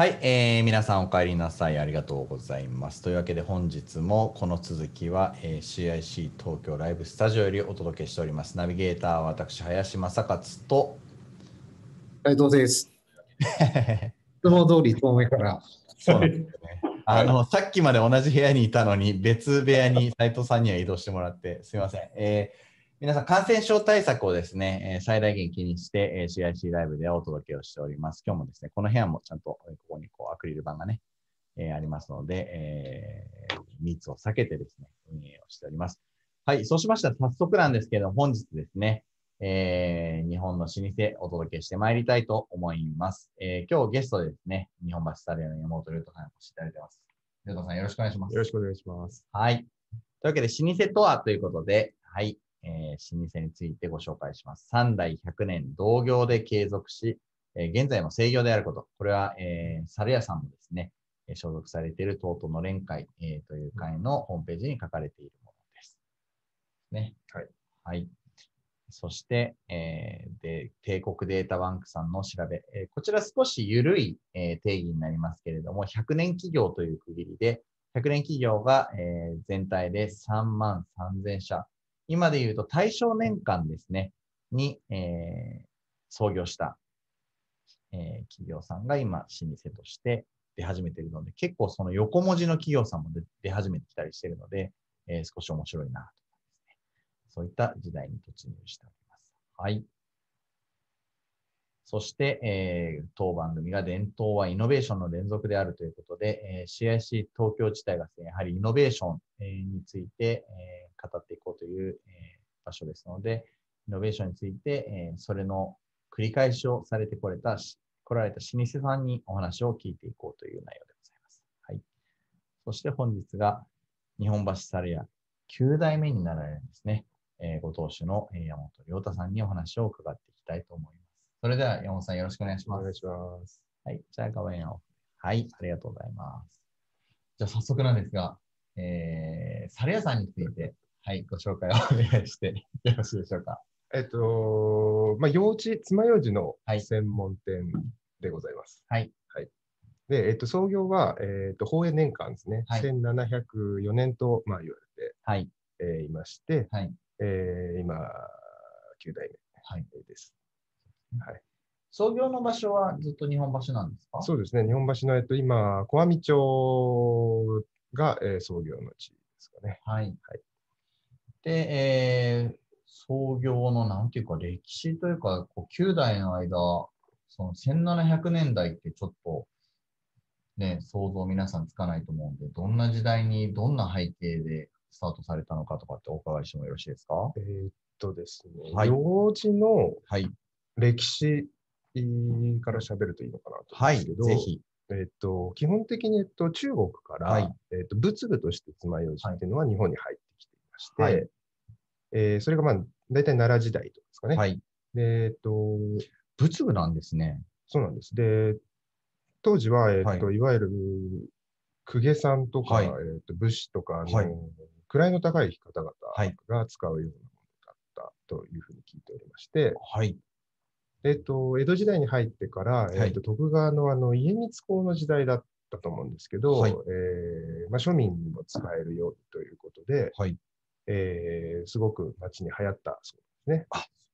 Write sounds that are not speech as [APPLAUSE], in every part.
はい、えー、皆さんお帰りなさいありがとうございます。というわけで本日もこの続きは、えー、CIC 東京ライブスタジオよりお届けしております。ナビゲーターは私林正勝と。斉藤です。[LAUGHS] いつも通り遠目から。そうなんですよね。あの、さっきまで同じ部屋にいたのに、別部屋に斉藤さんには移動してもらって、すみません。えー皆さん、感染症対策をですね、えー最大限気にして、えー CIC ライブでお届けをしております。今日もですね、この部屋もちゃんと、えーここにこうアクリル板がね、えーありますので、えー密を避けてですね、運営をしております。はい、そうしましたら早速なんですけど、本日ですね、えー日本の老舗お届けしてまいりたいと思います。えー今日ゲストでですね、日本橋スタリアの山本龍斗さんにお越しいただいてます。龍斗さんよろしくお願いします。よろしくお願いします。はい。というわけで、老舗とはということで、はい、えー老舗についてご紹介します。三代100年同業で継続し、えー現在も制業であること。これは、えー、猿屋さんもですね、えー所属されている東都の連会、えーという会のホームページに書かれているものです。ね。はい。はい。そして、えーで、帝国データバンクさんの調べ、えーこちら少し緩い、えー定義になりますけれども、100年企業という区切りで、100年企業が、えー全体で3万3000社。今で言うと対象年間ですね、に、えー創業した、えー企業さんが今、老舗として出始めているので、結構その横文字の企業さんも出始めてきたりしているので、えー少し面白いなと。そういった時代に突入しております。はい。そして、えー当番組が伝統はイノベーションの連続であるということで、えー CIC 東京自体がですね、やはりイノベーション、について、えー語っていこうという、え場所ですので、イノベーションについて、えそれの繰り返しをされてこれた、来られた老舗さんにお話を聞いていこうという内容でございます。はい。そして本日が日本橋サルヤ9代目になられるんですね。えーご当主のえー山本亮太さんにお話を伺っていきたいと思います。それでは山本さんよろしくお願いします。お願いします。はい。じゃあ画面を。はい。ありがとうございます。じゃあ早速なんですが、えー、サルヤさんについて、はい、ご紹介を [LAUGHS] お願いしてよろしいでしょうか？えっと、まあ、幼児、爪楊枝のはい専門店でございます。はい。で、えっと、創業は、えっと、宝永年間ですね。はい1704年と、まあ、言われて、はい。えーいまして、はい。えー今、9代はい。目です。はい。創業の場所はずっと日本橋なんですか？そうですね。日本橋の、えっと、今、小網町が、えー創業の地ですかね。はい。はいで、えー、創業のなんていうか歴史というか、こう9代の間、その1700年代ってちょっと、ね、想像皆さんつかないと思うんで、どんな時代にどんな背景でスタートされたのかとかってお伺いしてもよろしいですか？えーっとですね、はい幼児のはい。歴史から喋るといいのかなと思はい。うんですけど、ぜひ。えっと、基本的に、えっと、中国から、はいえっと、仏具として爪楊枝っていうのは日本に入ってきていまして、はいえーそれがまあ、大体奈良時代とかですかね。はい。で、えっと、仏具なんですね。そうなんです。で、当時は、えっと、はいい、わゆる、公家さんとか、はいえっと、武士とか、あのはい位の高い方々はいが使うようなものだったというふうに聞いておりまして、はい。えっと、江戸時代に入ってから、いえっと、徳川のあの家光公の時代だったと思うんですけど、はいえーまあ、庶民にも使えるよということで、はい。えーすごく街に流行ったそうですね。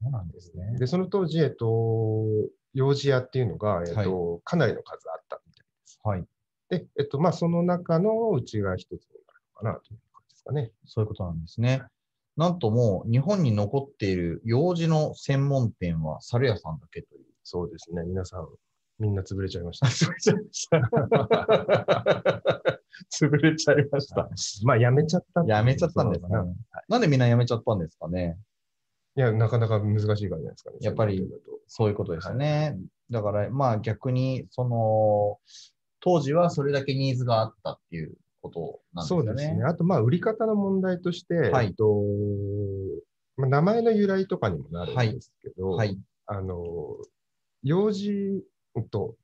そうなんですね。で、その当時、えっと、幼児屋っていうのが、えっとかなりの数あったみたいです。はい。で、えっと、まあ、その中のうちが一つになるのかなというかね。そういうことなんですね。なんともう日本に残っている幼児の専門店は猿屋さんだけという。そうですね。皆さん、みんな潰れちゃいました。[LAUGHS] 潰れちゃいました。[LAUGHS] 潰れちゃいました。まあ、やめちゃったやめちゃったんですかそうなんでみんなやめちゃったんですかね。いや、なかなか難しいからじゃないですかね。やっぱりそういうことですよね。だから、まあ逆に、その、当時はそれだけニーズがあったっていうことなんですよね。そうですね。あと、まあ、売り方の問題として、はいえっと、まあ、名前の由来とかにもなるんですけど、はい。あの、幼児と、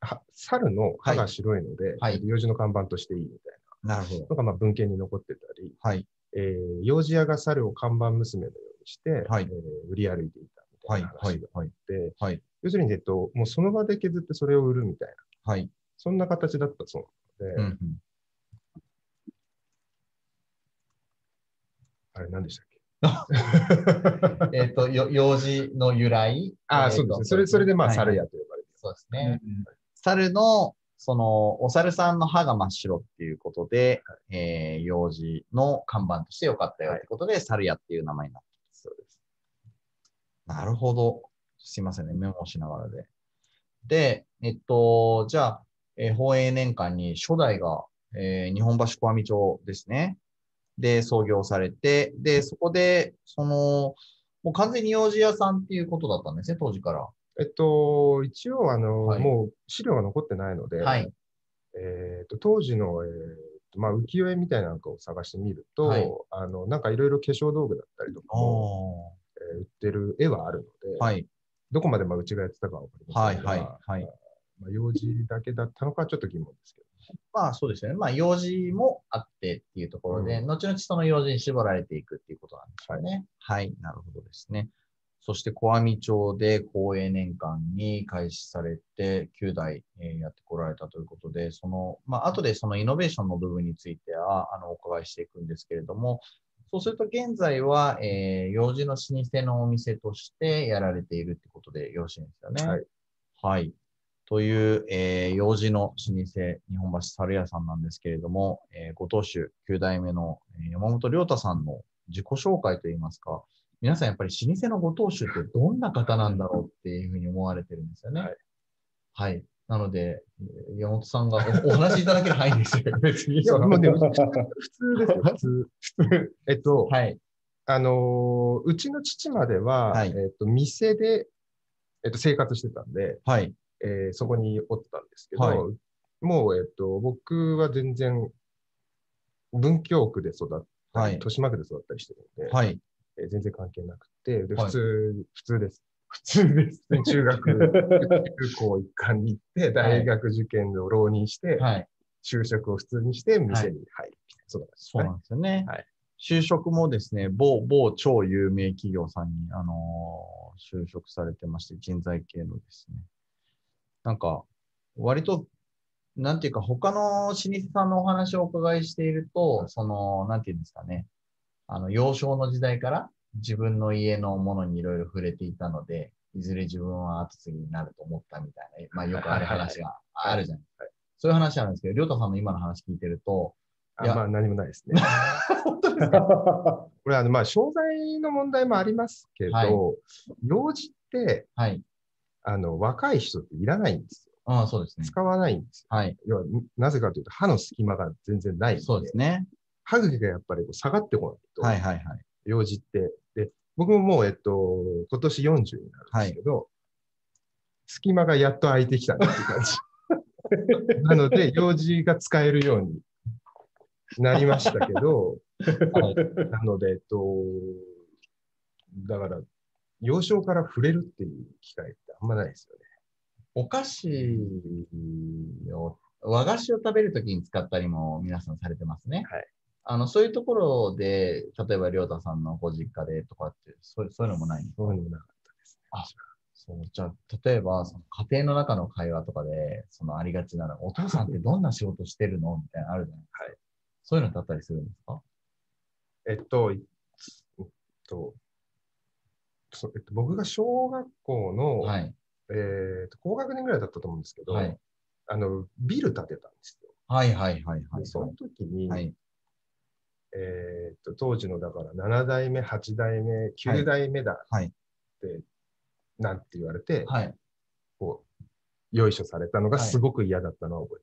は猿の歯が白いので、はい幼児の看板としていいみたいなるほどな。のが、まあ、文献に残ってたり、はい。えー幼児屋が猿を看板娘のようにして、はいえー売り歩いていたみたはいい。なはい話が。あはい。って、はい。要するに、えっと、もうその場で削ってそれを売るみたいな、はい。そんな形だったそううんうんあれ何でしたっけ？[LAUGHS] えっと、よ幼児の由来？ああ、そうですね。それ、それでまあ、はい猿屋と呼ばれてそうですね。猿の、その、お猿さんの歯が真っ白っていうことで、えー幼児の看板としてよかったよってことで、猿屋っていう名前になった。そうです。なるほど。すいませんね。メモしながらで。で、えっと、じゃあ、えー宝永年間に初代が、えー日本橋小網町ですね。で、創業されて、で、そこで、その、もう完全に幼児屋さんっていうことだったんですね、当時から。えっと、一応、あの、はいもう資料が残ってないので、はい。えっと、当時の、えーとまあ、浮世絵みたいなのを探してみると、はいあの、なんかいろいろ化粧道具だったりとかも、おえー売ってる絵はあるので、はい。どこまでまあうちがやってたかはわかりませんが、はいはいはいまあ、幼児だけだったのかはちょっと疑問ですけど。まあそうですよね。まあ幼児もあってっていうところで、う後々その幼児に絞られていくっていうことなんでしょうね。はい、なるほどですね。そして小網町で公営年間に開始されて9代、えーやってこられたということで、その、まあ後でそのイノベーションの部分については、あの、お伺いしていくんですけれども、そうすると現在は、えー幼児の老舗のお店としてやられているってことでよろしいんですよね。はい。はい。という、えー、幼児の老舗、日本橋猿屋さんなんですけれども、えーご当主9代目の、えー山本良太さんの自己紹介といいますか、皆さんやっぱり老舗のご当主ってどんな方なんだろうっていうふうに思われてるんですよね。はい。はい。なので、えー山本さんがおお話しいただければいいんですよ。別に普通ですよ、[LAUGHS] 普通。普通。えっと、はい。あのーうちの父までは、はいえっと、店で、えっと、生活してたんで、はい。えーそこにおったんですけど、はいもう、えっと、僕は全然、文京区で育ったり、はい豊島区で育ったりしてるんで、はい。えー全然関係なくて、ではい普通、普通です。普通です。で [LAUGHS] 中学、中高一貫に行って、大学受験を浪人して、はい。就職を普通にして、店に入る。そうなんですね。そうなんですよね。はい就職もですね、某、某超有名企業さんに、あのー就職されてまして、人材系のですね。なんか、割と、なんていうか、他の老舗さんのお話をお伺いしていると、その、なんていうんですかね、あの、幼少の時代から自分の家のものにいろいろ触れていたので、いずれ自分は後継ぎになると思ったみたいな、まあよくある話があるじゃないですか。そういう話あるんですけど、りょうたさんの今の話聞いてると、いやあまあ、何もないですね。[LAUGHS] これ、あの、まあ、商材の問題もありますけど、はい幼児って、はい。あの、若い人っていらないんですよ。ああ、そうですね。使わないんですよ。はい。要は、なぜかというと、歯の隙間が全然ない。そうですね。歯茎がやっぱりこう下がってこないと、はいはいはい。幼児って。で、僕ももう、えっと、今年40になるんですけど、隙間がやっと空いてきたなっていう感じ。[LAUGHS] なので、幼児が使えるようになりましたけど、なので、えっと、だから、幼少から触れるっていう機会あんまないですよね。お菓子を、和菓子を食べるときに使ったりも皆さんされてますね。はい。あの、そういうところで、例えば、りょうたさんのご実家でとかって、そうそういうのもないんですかそういうのもなかったですね。あそう、じゃあ、例えば、その家庭の中の会話とかで、そのありがちなの、お父さんってどんな仕事してるの？みたいなのあるじゃないですか。はいそういうのだったりするんですか？えっと、いえっと、そえっと、僕が小学校の、はい。えっと、高学年ぐらいだったと思うんですけど、はい。あの、ビル建てたんですよ。はいはいはいはい。でその時に、はい。えっと、当時のだから7代目、8代目、9代目だっはい。て、なんて言われて、はい。こう、よいしょされたのがはいすごく嫌だったのは覚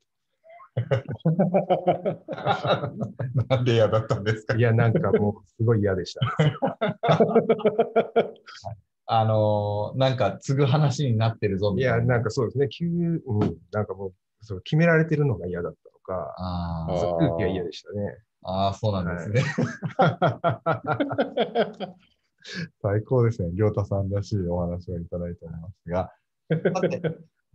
[LAUGHS] なんで嫌だったんですえてる。いや、なんかもう、すごい嫌でした。[LAUGHS] あのーなんか継ぐ話になってるぞいや、みたいな。なんかそうですね、急、うん、なんかもう、そう決められてるのが嫌だったのか、あ空気が嫌でしたね。あー、そうなんですね。[LAUGHS] 最高ですね。りょうたさんらしいお話をいただいておりますが。さて、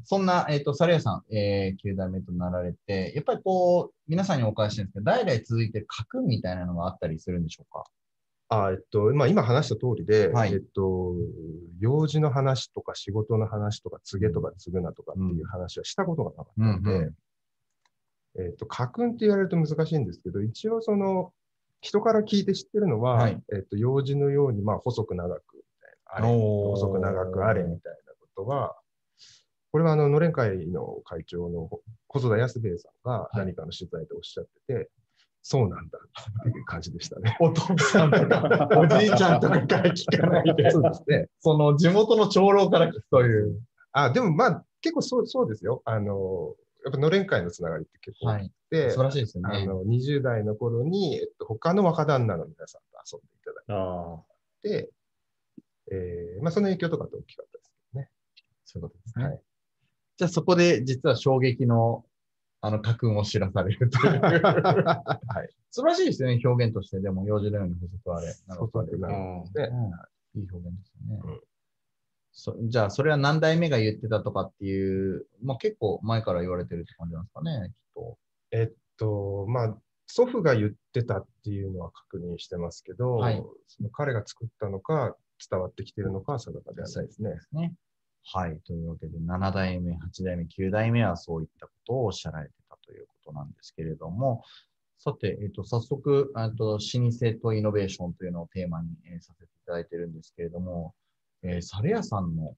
そんな、えっ、と、サルヤさん、えー、9代目となられて、やっぱりこう、皆さんにお伺いしてるんですけど、代々続いてる家訓みたいなのがあったりするんでしょうか？あえっと、まあ、今話した通りで、はい。えっと、用事の話とか仕事の話とか、告げとか継ぐなとかっていう話はしたことがなかったので、うんうえっと、家訓って言われると難しいんですけど、一応その、人から聞いて知ってるのは、はい。えっと、用事のように、まあ、細く長くみたいな、あれ、細く長くあれみたいなことは、これはあの、のれん会の会長の細田康兵衛さんが何かの取材でおっしゃってて、そうなんだっていう感じでしたね。[LAUGHS] お父さんとか、[LAUGHS] おじいちゃんとかから聞かないで、そうですね。その地元の長老から聞くという。あ、でもまあ、結構そうそうですよ。あの、やっぱのれん会のつながりって結構あっい。て、素晴らしいですよね。あの20代の頃に、えっと、他の若旦那の皆さんと遊んでいただあいて、えーまあ、その影響とかって大きかったですけどね。そういうことですね。はいじゃあそこで実は衝撃のあの家訓を知らされるという。[LAUGHS] はい。素晴らしいですよね、表現として。でも、用事のように細くあれ。なるあ。で、うんいい表現ですよね。うんそじゃあ、それは何代目が言ってたとかっていう、まあ、結構前から言われてるって感じなんですかね、きっと。えっと、まあ、祖父が言ってたっていうのは確認してますけど、はいその彼が作ったのか、伝わってきているのかは定かではないですね。ね。はい。というわけで、7代目、8代目、9代目はそういったことをおっしゃられてたということなんですけれども、さて、えっと、早速、えっと、老舗とイノベーションというのをテーマに、えさせていただいてるんですけれども、えー、サレ屋さんの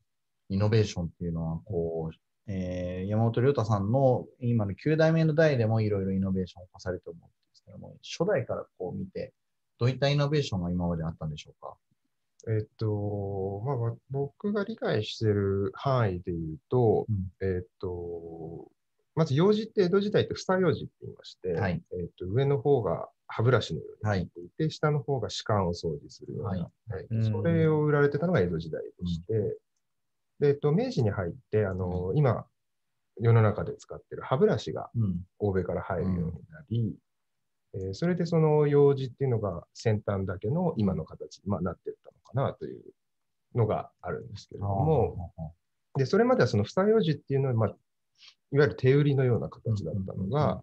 イノベーションっていうのは、こう、えー山本亮太さんの今の9代目の代でもいろいろイノベーションを重されて思うんですけども、初代からこう見て、どういったイノベーションが今まであったんでしょうか？えっと、まあわ、僕が理解している範囲で言うと、うん。えっと、まず、用事って江戸時代って房用事って言いまして、はい。えっと、上の方が歯ブラシのようにはない。っていて、下の方が歯間を掃除するような、はい。はい。うん。それを売られてたのが江戸時代でして、でえっと、明治に入って、あの、今、世の中で使ってる歯ブラシがうん。欧米から入るようになり、えーそれでその用事っていうのが先端だけの今の形に、まあ、なっていったのかなというのがあるんですけれども、で、それまではその房用事っていうのは、まあ、いわゆる手売りのような形だったのが、、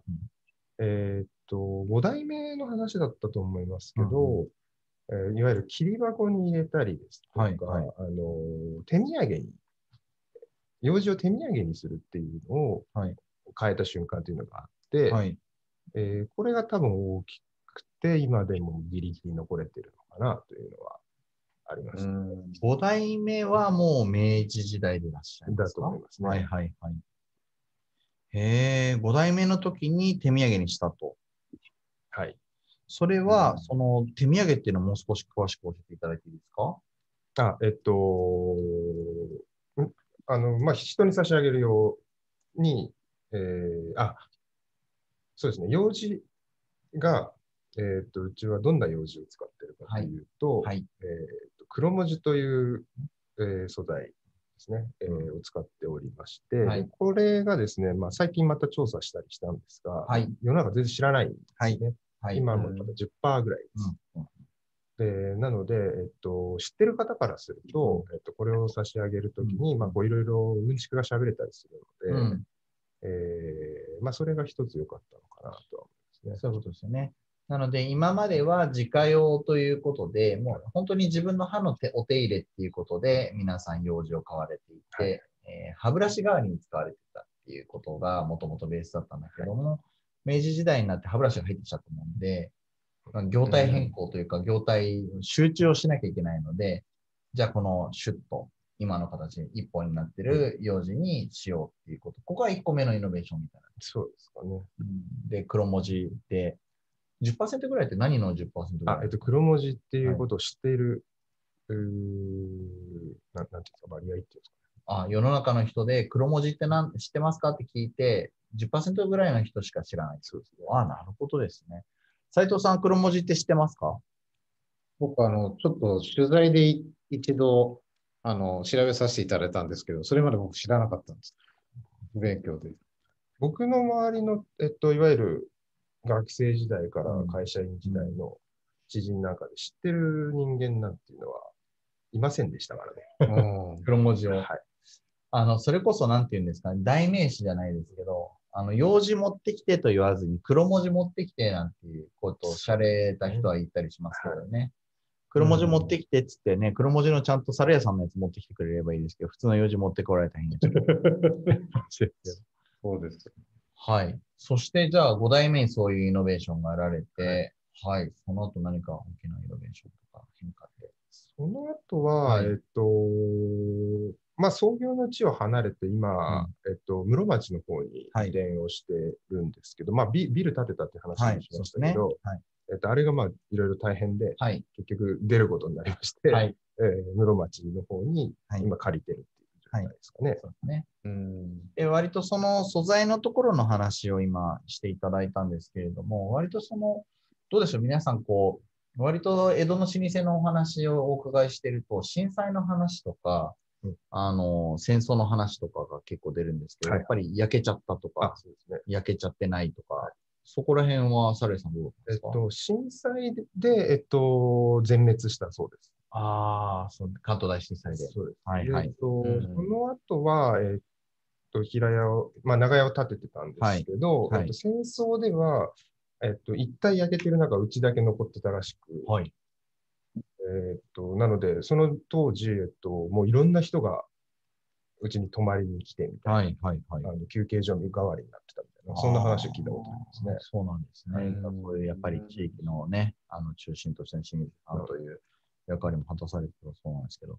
えーっと、5代目の話だったと思いますけど、えーいわゆる切り箱に入れたりですとか、はいはい。あの手土産に、用事を手土産にするっていうのをはい。変えた瞬間というのがあって、はい。えーこれが多分大きくて、今でもギリギリ残れてるのかなというのはありまあ。す。5代目はもう明治時代でいらっしゃいますか？だと思いますねはいはいはい。へえ、5代目の時に手土産にしたと。はい。それは、うんその手土産っていうのをもう少し詳しく教えていただいていいですか？あ、えっと、んあの、まあ、人に差し上げるように、えーあ、そうですね、用紙が、えっと、うちはどんな用紙を使ってるかというと、はい。えっと黒文字という、えー素材ですね、えーうを使っておりまして、はい。これがですね、まあ、最近また調査したりしたんですが、はい。世の中全然知らないんですね。はい。今だ10%ぐらいです。うん。うん。で、なので、えっと、知ってる方からすると、えっと、これを差し上げるときに、まあ、いろいろうんちくが喋れたりするので、うんえーまあ、それが一つ良かったのかなとは思いますね。そういうことですよね。なので、今までは自家用ということで、もう本当に自分の歯の手お手入れっていうことで、皆さん用事を買われていて、はいえー歯ブラシ代わりに使われてたっていうことがもともとベースだったんだけども、明治時代になって歯ブラシが入ってきちゃったもんで、まあ業態変更というか、業態集中をしなきゃいけないので、じゃあこのシュッと、今の形で一本になってる用紙にしようっていうこと。ここが1個目のイノベーションみたいな。そうですかね。で、黒文字で、10%ぐらいって何の10%ぐらい？あ、えっと、黒文字っていうことを知っている、うーなんなんていうんですか、割合っていうんですか。あ世の中の人で黒文字って何知ってますかって聞いて、10%ぐらいの人しか知らない。そうですね。あなるほどですね。斉藤さん、黒文字って知ってますか？僕、あの、ちょっと取材でい一度、あの、調べさせていただいたんですけど、それまで僕知らなかったんです。不勉強で。僕の周りの、えっと、いわゆる学生時代からうん会社員時代の知人なんかで知ってる人間なんていうのはいませんでしたからね。うん [LAUGHS] 黒文字を。はい。あの、それこそなんて言うんですかね、代名詞じゃないですけど、あの、用紙持ってきてと言わずに黒文字持ってきてなんていうことをしゃれた人はいたりしますけどね。黒文字持ってきてっつってね、黒文字のちゃんと猿屋さんのやつ持ってきてくれればいいですけど、普通の用事持ってこられたら変にな。[LAUGHS] そうです。はい。そして、じゃあ、5代目にそういうイノベーションがあられて、はい。その後何か大きなイノベーションとか変化って？その後は、はいえっと、まあ、創業の地を離れて、今、えっと、室町の方にはい移転をしてるんですけど、まあビ、ビル建てたって話はいも。しましたけど、。はい。えっと、あれがまあ、いろいろ大変で、はい。結局出ることになりまして、はい。えー室町の方にはい今借りてるっていう状態ですかね。そうですね。うん。で、割とその素材のところの話を今していただいたんですけれども、割とその、どうでしょう、皆さんこう、割と江戸の老舗のお話をお伺いしてると、震災の話とか、うんあの、戦争の話とかが結構出るんですけど、はいやっぱり焼けちゃったとあか、、ね。焼けちゃってないとか、そこら辺はサレさんどうですか、えっと、震災で、えっと、全滅したそうです。ああ、そう関東大震災で。そうです。はいはいえっと、うんその後は、えっと、平屋を、まあ、長屋を建ててたんですけど、はいはいえっと、戦争では、えっと、一体焼けてる中、うちだけ残ってたらしく、はい。えっと、なので、その当時、えっと、もういろんな人が、うちに泊まりに来てみたいな、はい、はい、はい。あの休憩所代わりになってたみたいな、そんな話を聞いたことありますね。そうなんですね。うんそういうやっぱり地域のね、あの中心としての清水さんという役割も果たされてるそうなんですけど、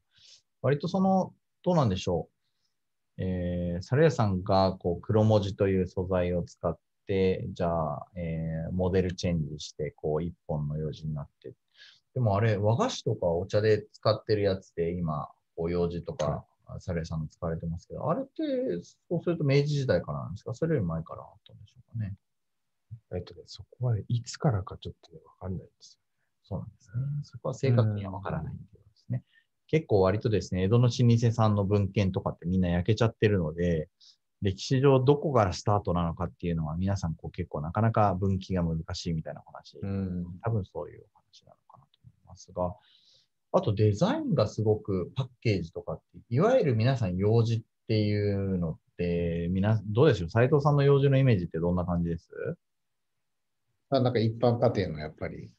割とその、どうなんでしょう。えー、サレヤさんがこう黒文字という素材を使って、じゃあ、えーモデルチェンジして、こう一本の用紙になって。でもあれ、和菓子とかお茶で使ってるやつで今、こう用紙とか、サレヤさんの使われてますけど、あれって、そうすると明治時代からなんですか？それより前からあったんでしょうかね。えっとね、そこはね、いつからかちょっとね、わかんないんですそうなんですね。そこは正確にはわからないってことですね。結構割とですね、江戸の老舗さんの文献とかってみんな焼けちゃってるので、歴史上どこからスタートなのかっていうのは皆さんこう結構なかなか分岐が難しいみたいな話、うん。多分そういうお話なのかなと思いますが、あとデザインがすごくパッケージとかって、いわゆる皆さん用事っていうのって、みな、どうでしょう？斉藤さんの用事のイメージってどんな感じです？あなんか一般家庭のやっぱり、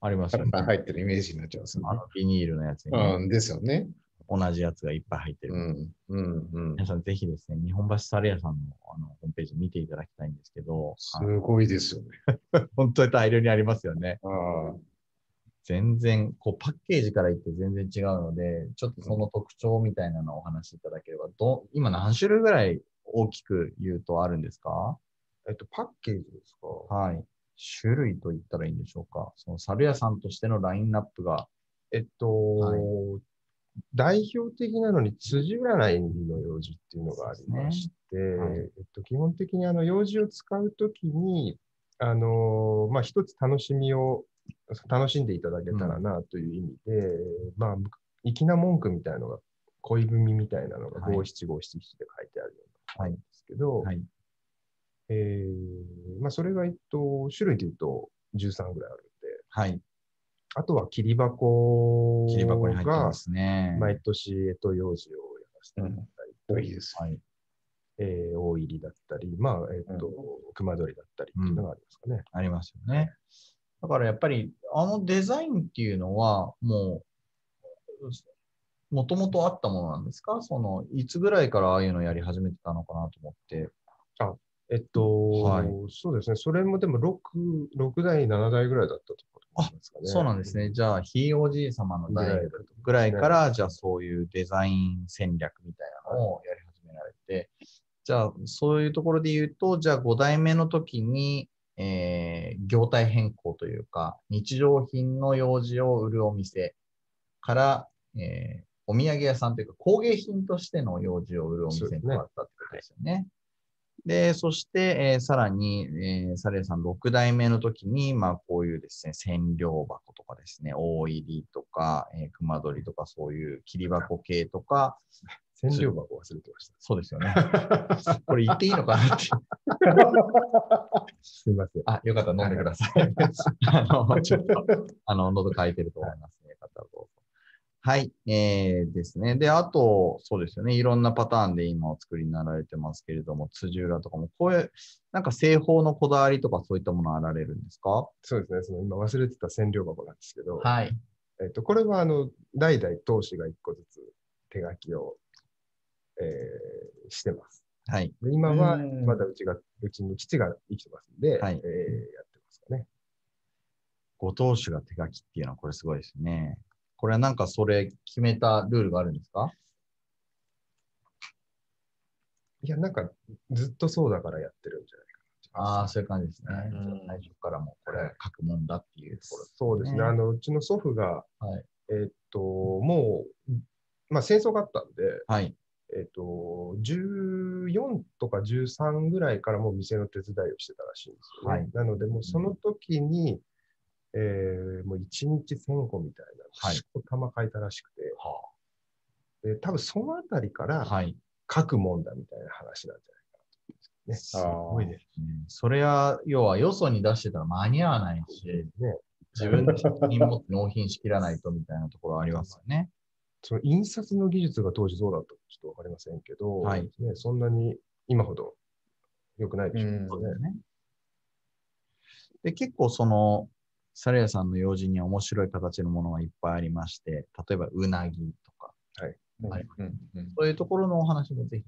ありますよね。入ってるイメージになっちゃいますよね。あのビニールのやつにね、うん、ですよね。同じやつがいっぱい入ってる。うん。うん。うん。皆さんぜひですね、日本橋サレ屋さんのあのホームページ見ていただきたいんですけど、すごいですよね。[LAUGHS] 本当に大量にありますよね。ああ。全然、こうパッケージから言って全然違うので、ちょっとその特徴みたいなのをお話しいただければ、ど今何種類ぐらい大きく言うとあるんですか？えっと、パッケージですか？はい。種類と言ったらいいんでしょうか？その猿屋さんとしてのラインナップが、えっと、はい。代表的なのに辻占いの用事っていうのがありまして、はい。えっと、基本的にあの用事を使うときに、あのまあ、一つ楽しみを楽しんでいただけたらなという意味で、まあ、粋な文句みたいなのが、恋文みたいなのがはい五七五七七で書いてあるようなのなんですけど、はい。えーまあ、それが、えっと、種類で言うと13ぐらいあるんで、はい。あとは切り箱切り箱に入ってがますね。毎年、えっと、幼児をやらせてもらったりと、多いです。はい。えー大入りだったり、まあ、えっと、熊取りだったりっていうのがありますかね。ありますよね。だからやっぱり、あのデザインっていうのは、もう、もともとあったものなんですか？その、いつぐらいからああいうのやり始めてたのかなと思って。えっと、はいそうですね。それもでも6、6代、7代ぐらいだったと思いますかね。そうなんですね。じゃあ、ひいおじい様の代ぐらいから、じゃあそういうデザイン戦略みたいなのをやり始められて、じゃあ、そういうところで言うと、じゃあ5代目の時に、えー業態変更というか、日常品の用事を売るお店から、えーお土産屋さんというか工芸品としての用事を売るお店に変わったってことですよね。で、そして、えーさらに、えーサレーさん6代目の時に、まあ、こういうですね、千両箱とかですね、大入りとか、えー熊取りとか、そういう切り箱系とか、千両箱忘れてました。そうですよね。[LAUGHS] これ言っていいのかなって。すみません。あ、よかったら飲んでください。あの、ちょっと、あの、喉乾いてると思いますね、方どうぞ。はい、えー、ですね。で、あと、そうですよね。いろんなパターンで今お作りになられてますけれども、辻浦とかも、こういう、なんか製法のこだわりとかそういったものあられるんですか？そうですね。その今忘れてた千両箱なんですけど、はい。えっと、これはあの代々当主が一個ずつ手書きを、えーしてます。はい。で今はうんまだうちが、うちに父が生きてますんで、はいえーやってますかね。ご当主が手書きっていうのはこれすごいですね。これはなんかそれ決めたルールがあるんですか？いや、なんかずっとそうだからやってるんじゃないかな。ああ、そういう感じですね。うん最初からもうこれ書くもんだっていうところ。そうですね。ねあの、うちの祖父が、はい。えーっと、もう、まあ戦争があったんで、はい。えーっと、14とか13ぐらいからもう店の手伝いをしてたらしいんですよね。はいなので、もうその時に、えーもう1日1000個みたいな、はいしこたま書いたらしくて、はで多分そのあたりかあ、らはい。書くもんだみたいな話なんじゃないかなと思うんです。ごいですね。それは、要はよそに出してたら間に合わないし、[LAUGHS] ね自分で責任持って納品しきらないとみたいなところありますよね。その印刷の技術が当時どうだったかちょっとわかりませんけど、はいね、そんなに今ほど良くないでしょうね。うね。で、結構その、サレヤさんの用事には面白い形のものがいっぱいありまして、例えばうなぎとか、はいうんうんそういうところのお話もぜひ。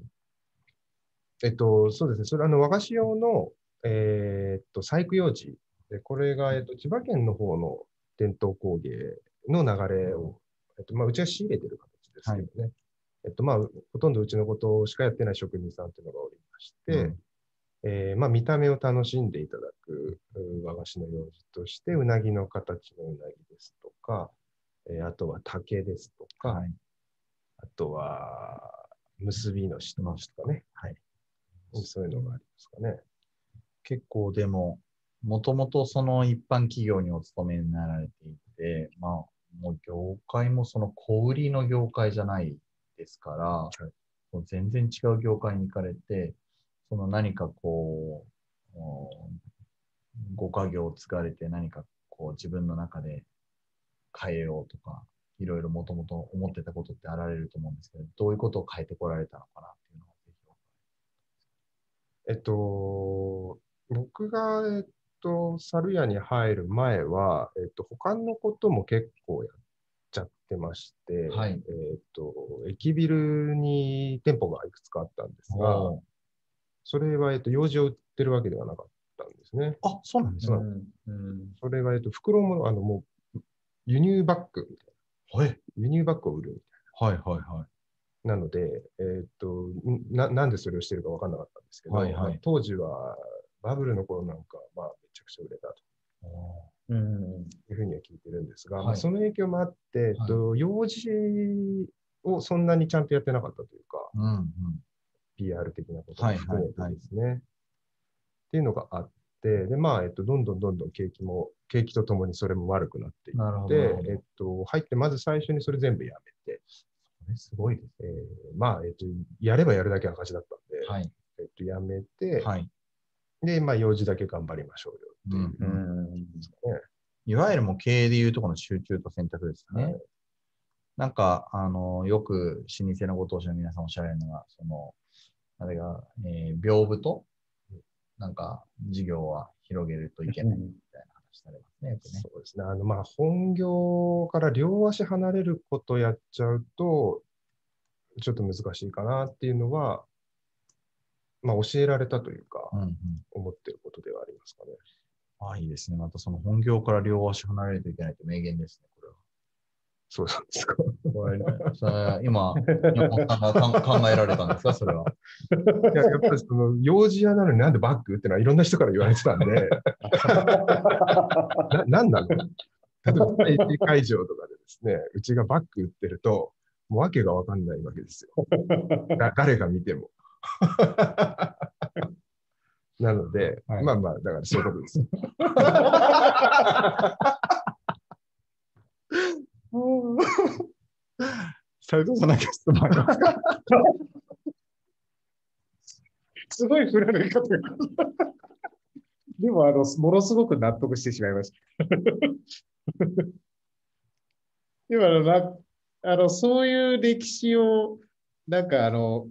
えっと、そうですね。それあの和菓子用の、えーっと、細工用紙で、これが、えっと、千葉県の方の伝統工芸の流れを、えっと、まあ、うちは仕入れてる形ですけどね。えっと、まあ、ほとんどうちのことしかやってない職人さんっていうのがおりまして、うんえーまあ、見た目を楽しんでいただくう和菓子の用紙として、うなぎの形のうなぎですとか、えーあとは竹ですとか、はい。あとは結びのしとかね、はい。そういうのがありますかね。結構でも、もともとその一般企業にお勤めになられていて、まあ、もう業界もその小売りの業界じゃないですから、もう全然違う業界に行かれて、その何かこう、ご家業を継がれて何かこう自分の中で変えようとか、いろいろもともと思ってたことってあられると思うんですけど、どういうことを変えてこられたのかなっていうのをぜひえっと、僕が、えっと、猿屋に入る前は、えっと、他のことも結構やっちゃってまして、はいえっと、駅ビルに店舗がいくつかあったんですが、それは、えっと、用紙を売ってるわけではなかったんですね。あ、そうなんですか。うんうんそれが、えっと、袋も、あの、もう、輸入バッグみたいはい。な、輸入バッグを売るみたいはいはいはい。な。なので、えっと、んな、なんでそれをしてるか分かんなかったんですけど、はいはいまあ当時は、バブルの頃なんか、まあ、めちゃくちゃ売れたと。うんいうふうには聞いてるんですが、はいまあ、その影響もあって、えっと、用紙をそんなにちゃんとやってなかったというか、うんうん。PR 的なことも含めてですね。っていうのがあって、で、まあ、えっと、どんどんどんどん景気も、景気とともにそれも悪くなっていなるほってえっと、入って、まず最初にそれ全部やめて、これすごいですえーまあ、えっと、やればやるだけ赤字だったんで、はい。えっと、やめて、はい。で、まあ、用事だけ頑張りましょうよっていう。いわゆるもう経営でいうところの集中と選択ですね。はいなんか、あの、よく老舗のご当主の皆さんおっしゃられるのが、その、あれが、えー、屏風と、なんか、事業は広げるといけないみたいな話されますね、よくね。そうですね。あの、まあ、本業から両足離れることやっちゃうと、ちょっと難しいかなっていうのは、まあ、教えられたというか、うんうん。思ってることではありますかね。ああ、いいですね。またその本業から両足離れるといけないと名言ですね、これは。そうなんですか。これそれ今、考えられたんですか、それは。いや、やっぱりその、幼児屋なのになんでバッグってのはいろんな人から言われてたんで、[LAUGHS] な、なんなの？例えば、定時会場とかでですね、うちがバッグ売ってると、もう訳がわかんないわけですよ。だ誰が見ても。[LAUGHS] なので、はいまあまあ、だからそういうことです。斉藤さんなんか質問ありますかすごい振られ方が。でも、あの、ものすごく納得してしまいました。今のな、あの、そういう歴史を、なんか、あの、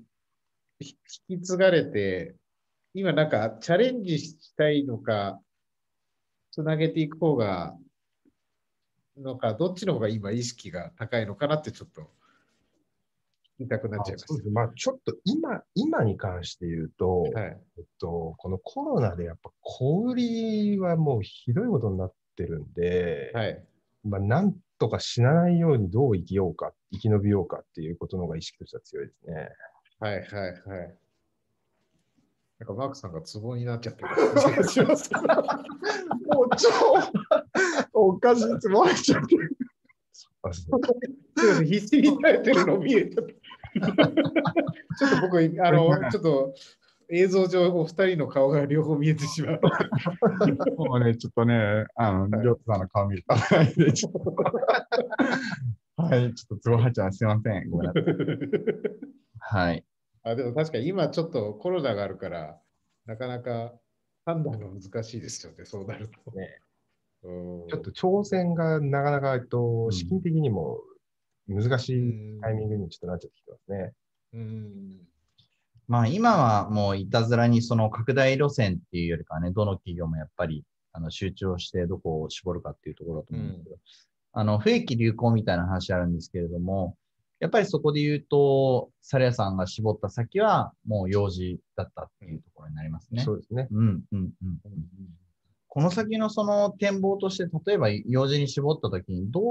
き継がれて、今なんかチャレンジしたいのか、つなげていく方がのか、どっちの方が今意識が高いのかなってちょっと聞きたくなっちゃいましまあ、ちょっと今、今に関して言うと、た。はい。えっと、このコロナでやっぱ小売りはもうひどいことになってるんで、はい。まあ、なんとか死なないようにどう生きようか、生き延びようかっていうことの方が意識としては強いですね。はいはいはい。なんかマークさんがツボになっちゃってる感じがしますけど。もう超おかしいつも入っちゃってる。あそうすいません必死に耐えてるの見えちゃった。ちょっと僕、あの、ちょっと映像上、お二人の顔が両方見えてしまう。もうね、ちょっとね、あの、はいりょうたさんの顔見ると。はい、ちょっと都合入っちゃう。すいません。ごめんなさい。はい。あでも確かに今ちょっとコロナがあるから、なかなか判断が難しいですよね、そうなると。ね。[LAUGHS] うん。ちょっと挑戦がなかなか、えっと、ん。資金的にも難しうん。いタイミングにちょっとなっちゃってきてますね。うん。まあ今はもういたずらにその拡大路線っていうよりかはね、どの企業もやっぱりあの集中をしてどこを絞るかっていうところだと思うんですけど、あの、不益流行みたいな話あるんですけれども、やっぱりそこで言うと、サレヤさんが絞った先はもう幼児だったっていうところになりますね。そうですね。うん、うん、うん。この先のその展望として、例えば幼児に絞ったときにどう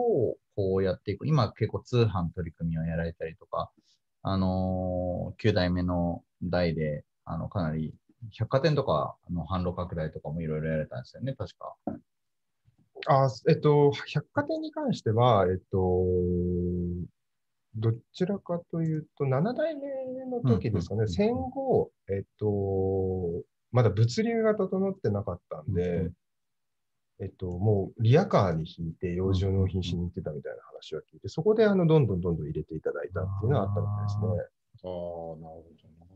こうやっていく、今結構通販取り組みをやられたりとか、あのー、9代目の代で、あの、かなり百貨店とかの販路拡大とかもいろいろやられたんですよね、確か。あ、えっと、百貨店に関しては、えっと、どちらかというと、7代目の時ですかね、戦後、えっと、まだ物流が整ってなかったんで、えっと、もうリアカーに引いて養生納品しに行ってたみたいな話は聞いて、そこであのどんどんどんどん入れていただいたっていうのはあったみたいですね。ああ、なるほどな。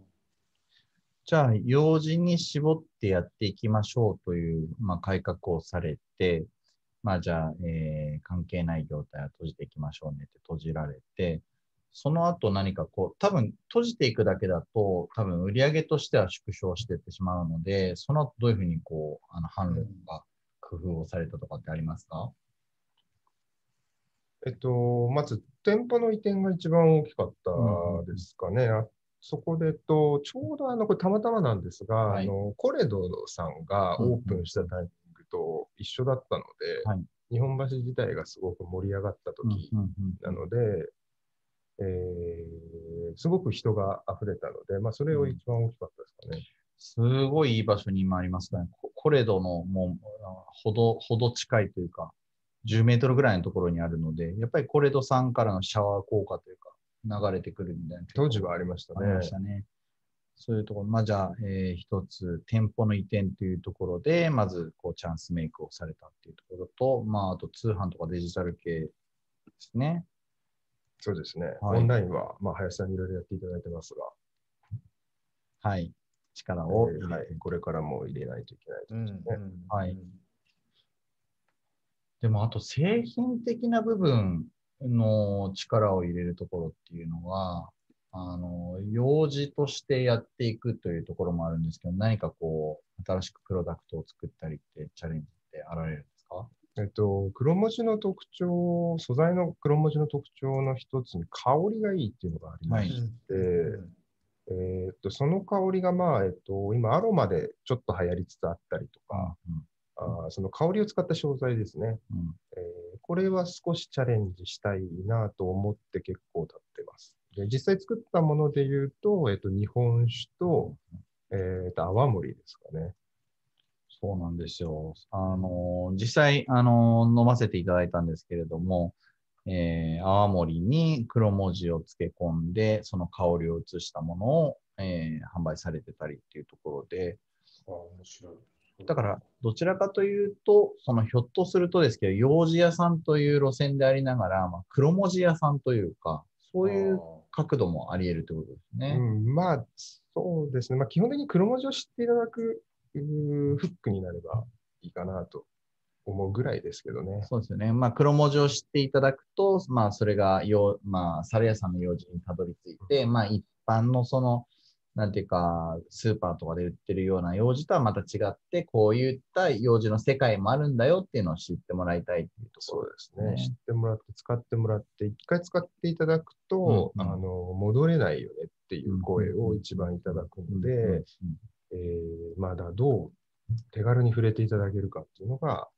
じゃあ、幼児に絞ってやっていきましょうという、まあ、改革をされて、まあ、じゃあ、えー関係ない業態は閉じていきましょうねって閉じられて、その後何かこう、多分閉じていくだけだと、多分売上としては縮小していってしまうので、その後どういうふうにこう、あの、販路とか工夫をされたとかってありますか？えっと、まず店舗の移転が一番大きかったですかね。あそこで、と、ちょうどあの、これたまたまなんですが、はい。あの、コレドさんがオープンしたタイミと一緒だったので、はい日本橋自体がすごく盛り上がった時なので、えーすごく人が溢れたので、まあ、それを一番大きかったですかね。すごいいい場所に今ありますね。ココレドのもう、あほど、ほど近いというか、10メートルぐらいのところにあるので、やっぱりコレドさんからのシャワー効果というか、流れてくるみたいな。当時はありましたねありま。したね。そういうところ、まあじゃあ、えー一つ、店舗の移転というところで、まず、こう、チャンスメイクをされたっていうところと、まあ、あと通販とかデジタル系ですね。そうですね。はいオンラインは、まあ、林さんにいろいろやっていただいてますが、はい。力を入れて、えーはい、これからも入れないといけないとうんころですね。はいでも、あと製品的な部分の力を入れるところっていうのは、あの、用事としてやっていくというところもあるんですけど、何かこう、新しくプロダクトを作ったりってチャレンジってあられるんですか？えっと、黒文字の特徴、素材の黒文字の特徴の一つに香りがいいっていうのがありまはいして、うんえーっと、その香りが、まあ、えっと、今、アロマでちょっと流行りつつあったりとか、あーその香りを使った商材ですね、うん。うんえーこれは少しチャレンジしたいなと思って結構経っ。で実際作ったもので言うと、えっと、日本酒と、えーっと、泡盛ですかね。そうなんですよ。あの、実際、あの、飲ませていただいたんですけれども、えー泡盛に黒文字を漬け込んで、その香りを移したものを、えー販売されてたりっていうところで、あ面白い。だから、どちらかというと、そのひょっとするとですけど、幼児屋さんという路線でありながら、まあ、黒文字屋さんというか、そういう角度もあり得るということですね。うん、まあ、そうですね。まあ、基本的に黒文字を知っていただくフックになればいいかなと思うぐらいですけどね。そうですよね。まあ、黒文字を知っていただくと、まあ、それがよ、まあ、猿屋さんの用事にたどり着いて、まあ、一般のその、なんていうか、スーパーとかで売ってるような用紙とはまた違って、こういった用紙の世界もあるんだよっていうのを知ってもらいたいっていうところそうですね。ね知ってもらって、使ってもらって、一回使っていただくと、うんうんあの、戻れないよねっていう声を一番いただくので、えーまだどう手軽に触れていただけるかっていうのが、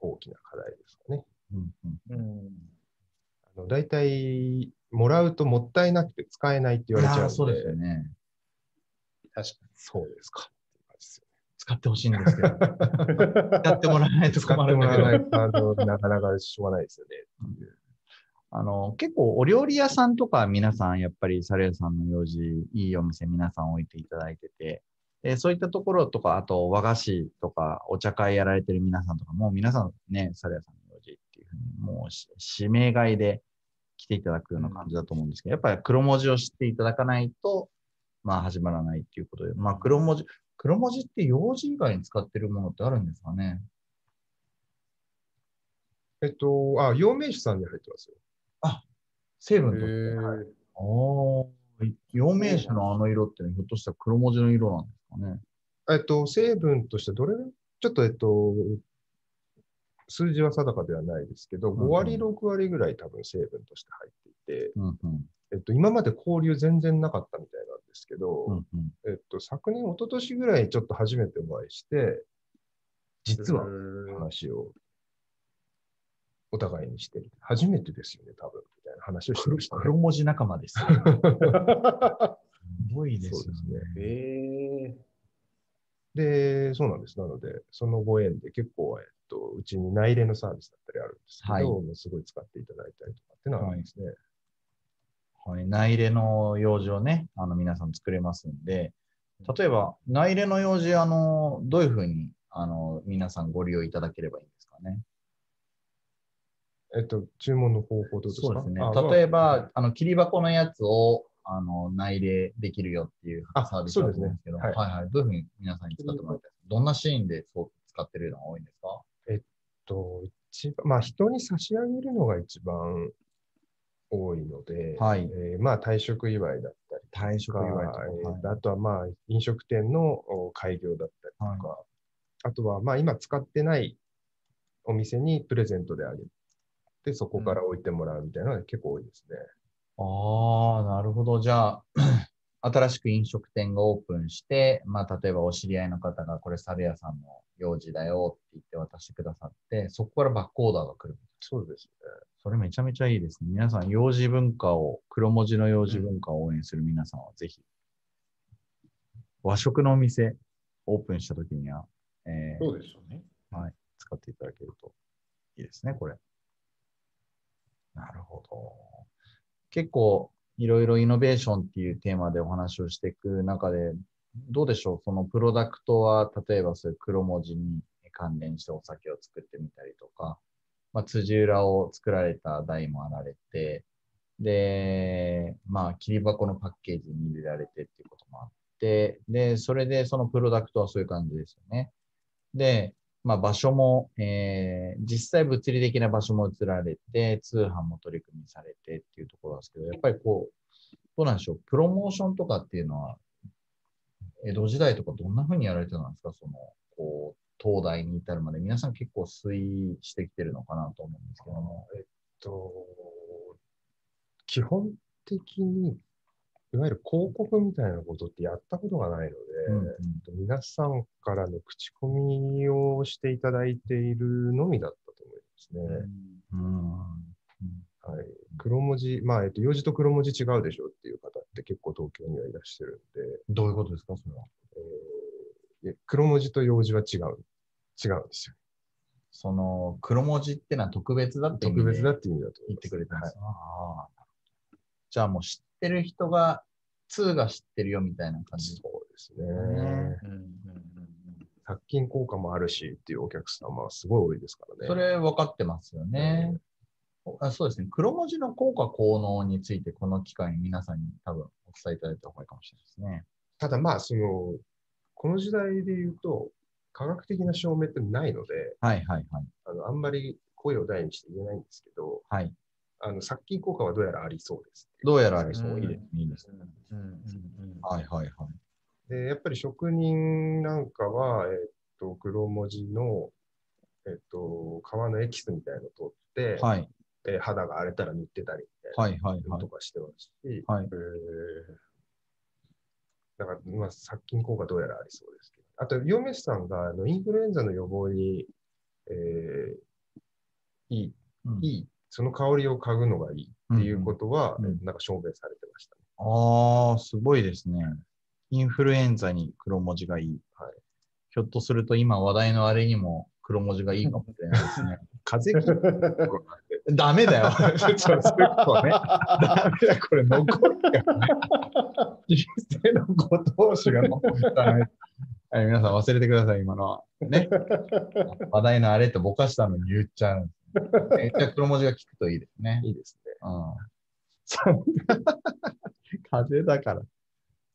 大きな課題ですかね。うんうんうん。大体、もらうともったいなくて使えないって言われちゃうので、そうですよね。確そうですか。っていうですよ使ってほしいんですけど、[LAUGHS] かやってもらわないと使って困るんだけどもらわないと、なかなかしょうがないですよね。あの、結構お料理屋さんとか皆さん、やっぱりサレ屋さんの用紙、いいお店皆さん置いていただいてて、えそういったところとか、あと和菓子とかお茶会やられてる皆さんとか、もう皆さんね、サレ屋さんもうし指名買いで来ていただくような感じだと思うんですけど、やっぱり黒文字を知っていただかないと、まあ始まらないっていうことで、まあ黒文字、黒文字って用紙以外に使ってるものってあるんですかね？えっと、あ、陽明酒さんに入ってますよ。成分として。ああ、陽明酒のあの色ってね、ひょっとしたら黒文字の色なんですかね？えっと、成分としてどれちょっと、えっと、数字は定かではないですけど、うんうん5割、6割ぐらい多分成分として入っていて、うんうん。えっと、今まで交流全然なかったみたいなんですけど、うんうん、えっと、昨年、一昨年ぐらいちょっと初めてお会いして、実は話をお互いにしてる。初めてですよね、多分、みたいな話をして黒ましたね。黒文字仲間ですよ。[LAUGHS] すごいですよそうですね。ええで、そうなんです。なので、そのご縁で結構、えっと、うちに内入れのサービスだったりあるんですけど、はいすごい使っていただいたりとかっていうのはあるんですね。はい、内入れの用紙をね、あの皆さん作れますんで、例えば内入れの用紙、あの、どういうふうに、あの、皆さんご利用いただければいいんですかね？えっと、注文の方法とですか？そうですねあ。例えまあば、あの、切り箱のやつを、あの、内入れできるよっていうあサービスだと思うんですけど、そうですね。はい。はい。どういうふうに皆さんに使ってもらいたいどんなシーンでそう使ってるのが多いんですか？と、一番、まあ、人に差し上げるのが一番多いので、はい。えーまあ、退職祝いだったり退職祝いとかえーはいあとは、まあ、飲食店のお開業だったりとか、あとは、まあ、今使ってないお店にプレゼントであげて、そこから置いてもらうみたいなのが結構多いですね。ああ、なるほど。じゃあ、[CLEARS THROAT] 新しく飲食店がオープンして、まあ、例えばお知り合いの方が、これ、サル屋さんの用紙だよって言って渡してくださって、そこからバックオーダーが来る。そうですね。それめちゃめちゃいいですね。皆さん、用紙文化を、黒文字の用紙文化を応援する皆さんは、ぜひ、和食のお店、オープンしたときには、えーそうですよね。使っていただけるといいですね、これ。なるほど。結構、いろいろイノベーションっていうテーマでお話をしていく中で、どうでしょう？そのプロダクトは、例えばそういう黒文字に関連してお酒を作ってみたりとか、まあ、辻裏を作られた台もあられて、で、まあ、切り箱のパッケージに入れられてっていうこともあって、で、それでそのプロダクトはそういう感じですよね。で、まあ、場所も、えー実際物理的な場所も移られて、通販も取り組みされてっていうところですけど、やっぱりこう、どうなんでしょう、プロモーションとかっていうのは、江戸時代とかどんな風にやられてたんですか？その、こう、東大に至るまで。皆さん結構推移してきてるのかなと思うんですけども。えっと、基本的に、いわゆる広告みたいなことってやったことがないので、うんうんえっと皆さんからの口コミをしていただいているのみだったと思いますね。うんはい、黒文字、まあ、えっと、用字と黒文字違うでしょっていう方って結構東京にはいらっしゃるんで、どういうことですかそれは？えー黒文字と用字は違う、違うんですよ。その、黒文字ってのは特別だって意味で特別だって意味だと言っ。てくれたんです。はいじゃあもう知ってる人が、2が知ってるよみたいな感じ。そうですね。殺菌効果もあるしっていうお客様はすごい多いですからね。それ分かってますよね。あそうですね。黒文字の効果効能についてこの機会に皆さんに多分お伝えいただいた方がいいかもしれないですね。ただまあ、その、この時代で言うと、科学的な証明ってないので、はいはいはい。あのあんまり声を大にして言えないんですけど、はい。あの殺菌効果はどうやらありそうです。どうやらありそうう。んいいですね。いいですね。うんうんうんはいはいはい。で、やっぱり職人なんかは、えっと、黒文字の、えっと、皮のエキスみたいのを取って、はいえー肌が荒れたら塗ってたりみたいはいはいはないとかしてますし、はいえーだから、まあ、殺菌効果どうやらありそうですけど。あと、ヨメスさんがあのインフルエンザの予防に、えーいい、うんいい、その香りを嗅ぐのがいいっていうことは、うんうんえーなんか証明されてましたね。ああ、すごいですね。インフルエンザに黒文字がいい。はいひょっとすると今話題のあれにも黒文字がいいかもしれないですね。[LAUGHS] 風邪？[LAUGHS] ダメだよ。そうそうこうね。ダメだ、これ残るからね。人生のご当主が残ったね。はい、皆さん忘れてください、今のは。ね。[LAUGHS] 話題のあれってぼかしたのに言っちゃうんですね。めっちゃ黒文字が効くといいですね。いいですね。うん。風邪だから。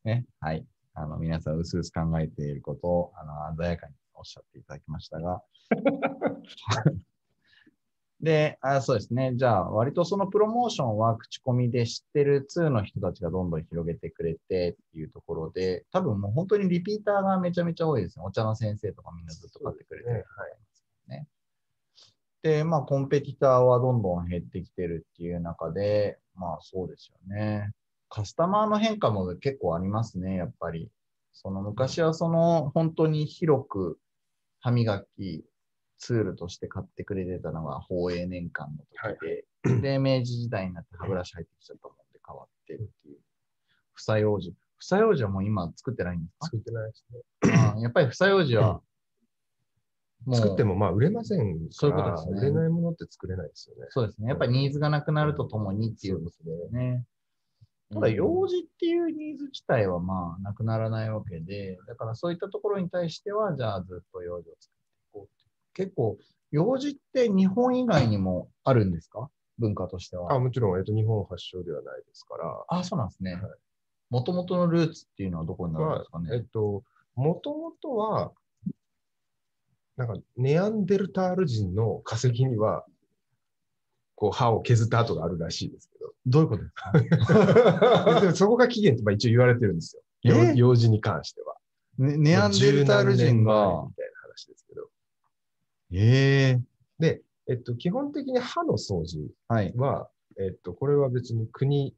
ね。はい。あの、皆さん、うすうす考えていることを、あの、鮮やかにおっしゃっていただきましたが。[LAUGHS] であ、そうですね。じゃあ、割とそのプロモーションは口コミで知ってる2の人たちがどんどん広げてくれてっていうところで、多分もう本当にリピーターがめちゃめちゃ多いですね。お茶の先生とかみんなずっと買ってくれてると思い。で、まあ、コンペティターはどんどん減ってきてるっていう中で、まあ、そうですよね。カスタマーの変化も結構ありますね、やっぱり。その昔はその本当に広く歯磨きツールとして買ってくれてたのが宝永年間の時で、で、明治時代になって歯ブラシ入ってきちゃったもんで変わってっていう。房用紙。房用紙はもう今作ってないんですか？作ってないですね。やっぱり房用紙は、作ってもまあ売れませんから、そういうことですね売れないものって作れないですよね。そうですね。やっぱりニーズがなくなるとともにっていうことですね。ただ、用事っていうニーズ自体はまあなくならないわけで、だからそういったところに対しては、じゃあずっと用事を作っていこうって。結構、用事って日本以外にもあるんですか？文化としては。あもちろん、えっと、日本発祥ではないですから、あ、そうなんですねはい。もともとのルーツっていうのはどこになるんまですかあ、えっね。と、もともとは、なんか、ネアンデルタール人の化石には、こう、歯を削った跡があるらしいですけど。どういうことですか？[LAUGHS] でもそこが起源ってまあ一応言われてるんですよ。幼え幼児に関しては。ねネアンデルタール人がみ、たいな話ですけど。ええで、えっと、基本的に歯の掃除はい、は、えっと、これは別に国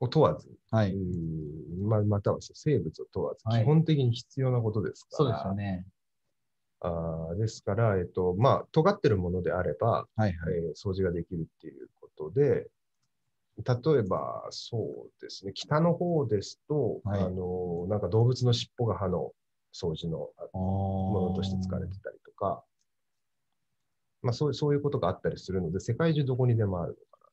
を問わず、はい。うんままたは生物を問わず、はい基本的に必要なことですから。そうですよね。あーですから、えっと、まあ、尖ってるものであれば、はい、はい。えー掃除ができるっていうことで、例えば、そうですね、北の方ですと、はい。あの、なんか動物の尻尾が歯の掃除のあもものとして使われてたりとか、まあ、そういうそういうことがあったりするので、世界中どこにでもあるのか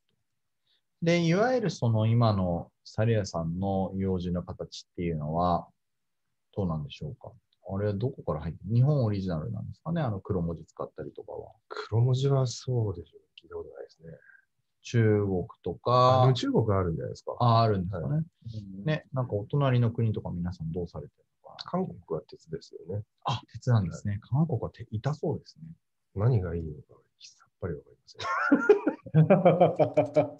で、いわゆるその今のサリアさんの用事の形っていうのは、どうなんでしょうか？あれはどこから入って日本オリジナルなんですかね？あの黒文字使ったりとかは。な。黒文字はそうでしょう。聞いたことないですね。中国とかも、中国あるんじゃないですか。ああるんですかね。うんね、なんかお隣の国とか皆さんどうされてるのかな韓国は鉄ですよね。あ、鉄なんですね。韓国は手痛そうですね。何がいいのかさっぱりわかりません。[LAUGHS]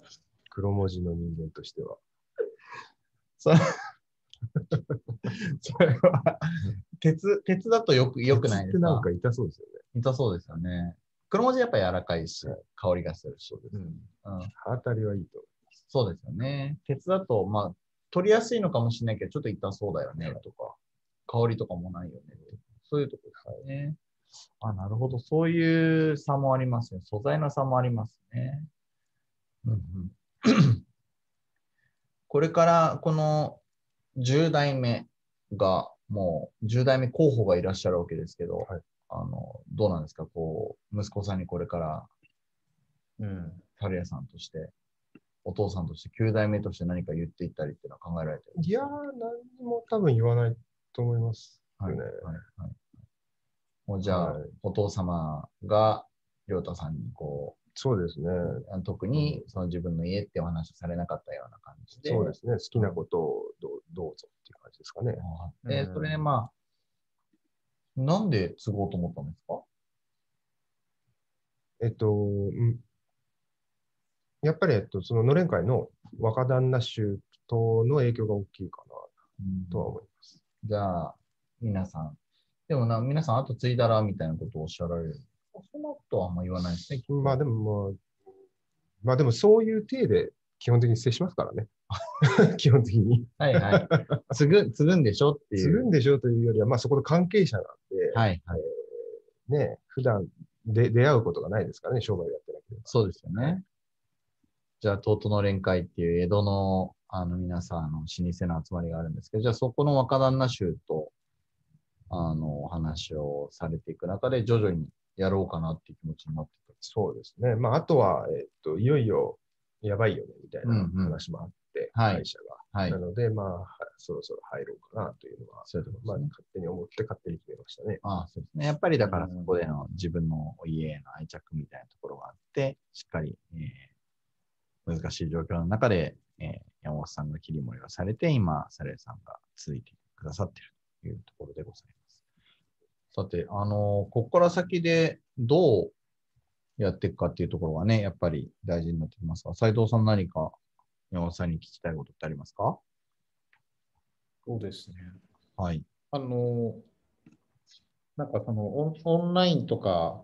黒文字の人間としては。それ [LAUGHS] それは、鉄、鉄だとよく、よくないですか？なんか痛そうですよね。痛そうですよね。黒文字やっぱ柔らかいし、香りがするし。うん。うん歯当たりはいいと。そうですよね。鉄だと、まあ、取りやすいのかもしれないけど、ちょっと痛そうだよね、とか、香りとかもないよね、そういうとこですよね。あ、なるほど。そういう差もありますね。素材の差もありますね。うんうん、[CLEARS THROAT] これから、この10代目が、もう10代目候補がいらっしゃるわけですけど、はい。あのどうなんですか、こう、息子さんにこれから。うん。タリアさんとして、お父さんとして、9代目として何か言っていったりっていうのは考えられてるいやー、何も多分言わないと思いますかはい。はい、はい。もうじゃあ、はい。お父様が、りょうたさんにこそうですね。特にその自分の家ってお話をされなかったような感じで、そうですね。好きなことをどうどうぞっていう感じですかね。あで、うんそれでまあ、なんで継ごうと思ったんですか？えっと、うんやっぱり、えっと、そののれん会の若旦那衆との影響が大きいかなとは思います。じゃあ、皆さん。でもな、皆さん後継いだらみたいなことをおっしゃられる。その後はあんま言わないですね。まあでも、まあ、まあでもそういう体で基本的に接しますからね。[LAUGHS] 基本的に。はいはい。継ぐ、継ぐんでしょっていう。継ぐんでしょうというよりは、まあそこの関係者なんで、はいはい。えーね、普段で出会うことがないですからね、商売をやってなければ。そうですよね。じゃあ、東都の連会っていう江戸のあの皆さんあの老舗の集まりがあるんですけど、じゃあそこの若旦那衆とあのお話をされていく中で徐々にやろうかなっていう気持ちになってた。そうですね。まああとは、えっと、いよいよやばいよね、みたいなうんうん話もあって、はい会社が。はいな。ので、まあ、はそろそろ入ろうかなというのは、そういうとこまあ。勝手に思って勝手に決めましたね。ああそうですね。やっぱりだからそこでの自分の家への愛着みたいなところがあって、しっかり、えー難しい状況の中で、えー山本さんが切り盛りをされて、今、サレさんが続いてくださっているというところでございます。さて、あのここから先でどうやっていくかっていうところがね、やっぱり大事になってきますが、斉藤さん何か山本さんに聞きたいことってありますか？そうですね。はい。あの、なんかそのオンオンラインとか、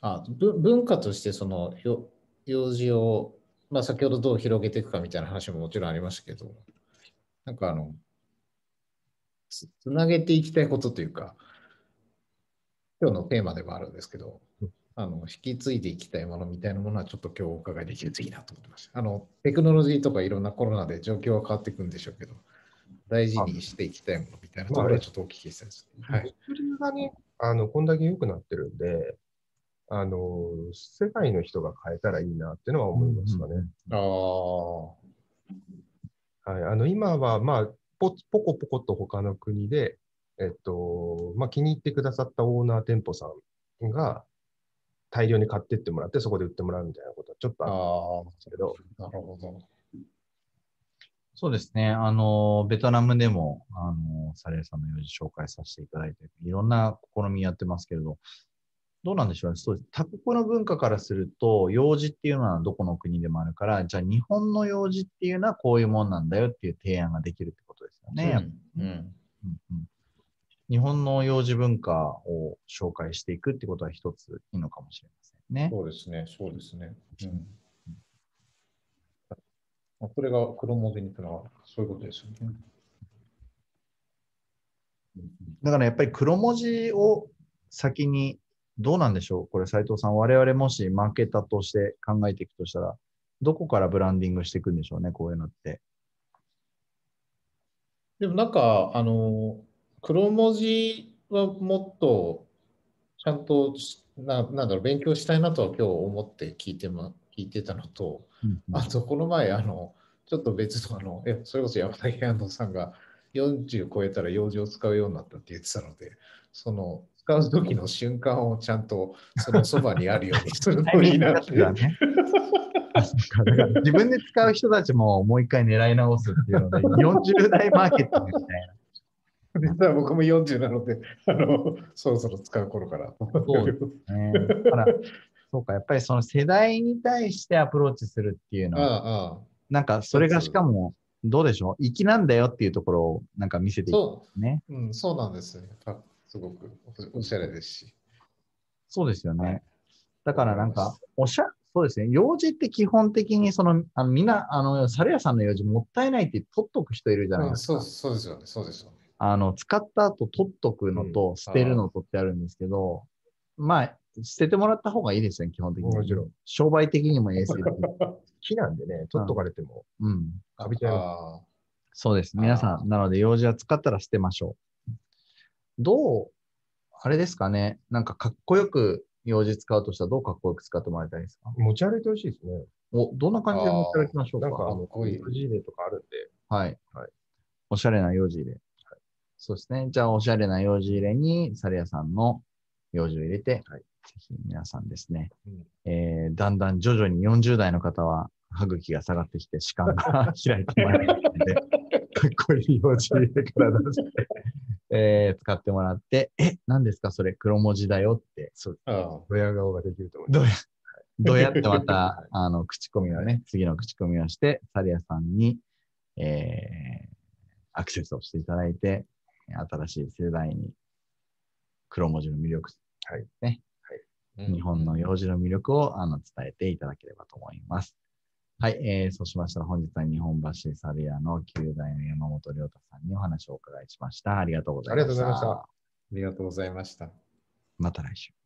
あぶ文化としてそのよ用事を、まあ、先ほどどう広げていくかみたいな話ももちろんありましたけど、なんかあの、つつなげていきたいことというか、今日のテーマでもあるんですけど、あの引き継いでいきたいものみたいなものはちょっと今日お伺いできるといいなと思ってました。あのテクノロジーとかいろんなコロナで状況は変わっていくんでしょうけど、大事にしていきたいものみたいなところはちょっとお聞きしたいです。はい。物流がね、あの、こんだけ良くなってるんで、あの、世界の人が変えたらいいなっていうのは思いましたね。ああ。はい。あの、今は、まあ、ポポコポコと他の国で、えっと、まあ、気に入ってくださったオーナー店舗さんが大量に買ってってもらって、そこで売ってもらうみたいなことはちょっとあっんですけど、あ、なるほど。そうですね。あの、ベトナムでも、あの、サレーさんの用事紹介させていただいて、いろんな試みやってますけれど、どうなんでしょうね。そうです。他国の文化からすると、用事っていうのはどこの国でもあるから、じゃあ日本の用事っていうのはこういうもんなんだよっていう提案ができるってことですよね。うん。うんうん日本の幼児文化を紹介していくってことは一ついいのかもしれませんね。そうですね、そうですね。うん。まあこれが黒文字に行くのはそういうことですよね。だからやっぱり黒文字を先にどうなんでしょう？これ斉藤さん、我々もしマーケターとして考えていくとしたら、どこからブランディングしていくんでしょうね、こういうのって。でもなんか、あの、黒文字はもっとちゃんとな、なんだろう、勉強したいなとは今日思って聞いて,、ま、聞いてたのと、あとこの前、あの、ちょっと別の、あの、えそれこそ山崎安藤さんが40超えたら用事を使うようになったって言ってたので、その、使う時の瞬間をちゃんとそのそばにあるようにするといいなって。[LAUGHS] 自分で使う人たちももう一回狙い直すっていうので、40代マーケティングみたいな。実は僕も40なので、あの、そろそろ使う頃から。そうね、だから、そうか、やっぱりその世代に対してアプローチするっていうのは、ああ、なんかそれがしかも、どうでしょう？粋なんだよっていうところをなんか見せていくそね。う、うん、そうなんですね。たすごくおおしゃれですし。そうですよね。だからなんか、おしゃ、そうですね。用事って基本的にその、あのみんな、あの、猿屋さんの用事もったいないって取っとく人いるじゃないですか。うんそうそうですよね。そうですよね。あの、使った後取っとくのとうん捨てるのとってあるんですけど、まあ、捨ててもらった方がいいですよね、基本的に。もちろん。商売的にも衛生的に。[LAUGHS] 木なんでね、取っとかれても、うん。カビちゃいます。あそうです。皆さん、なので、用事は使ったら捨てましょう。どう、あれですかね、なんかかっこよく用事使うとしたら、どうかっこよく使ってもらいたいですか？持ち歩いてほしいですね。お、どんな感じで持って歩きましょうか？なんか、あの、こいい個人例とかあるんで、はい。はいおしゃれな用事入れ。そうですね。じゃあ、おしゃれな用事入れに、サレ屋さんの用事を入れて、はい。ぜひ皆さんですね、うん。えーだんだん徐々に40代の方は、歯茎が下がってきて、歯間が開いてまいるので、[LAUGHS] かっこいい用事入れから出して、えー使ってもらって、え、何ですか？それ、黒文字だよって。そうあ、ああ。ドヤ顔ができると思います。どうやどうやってまた、あの、口コミをね、次の口コミをして、サリアさんに、えー、アクセスをしていただいて、新しい世代に黒文字の魅力、はいね、日本の幼児の魅力をあの伝えていただければと思います。はい、えー、そうしましたら本日は日本橋サリアの9代の山本亮太さんにお話をお伺いしました。ありがとうございました。ありがとうございましたありがとうございました。また来週。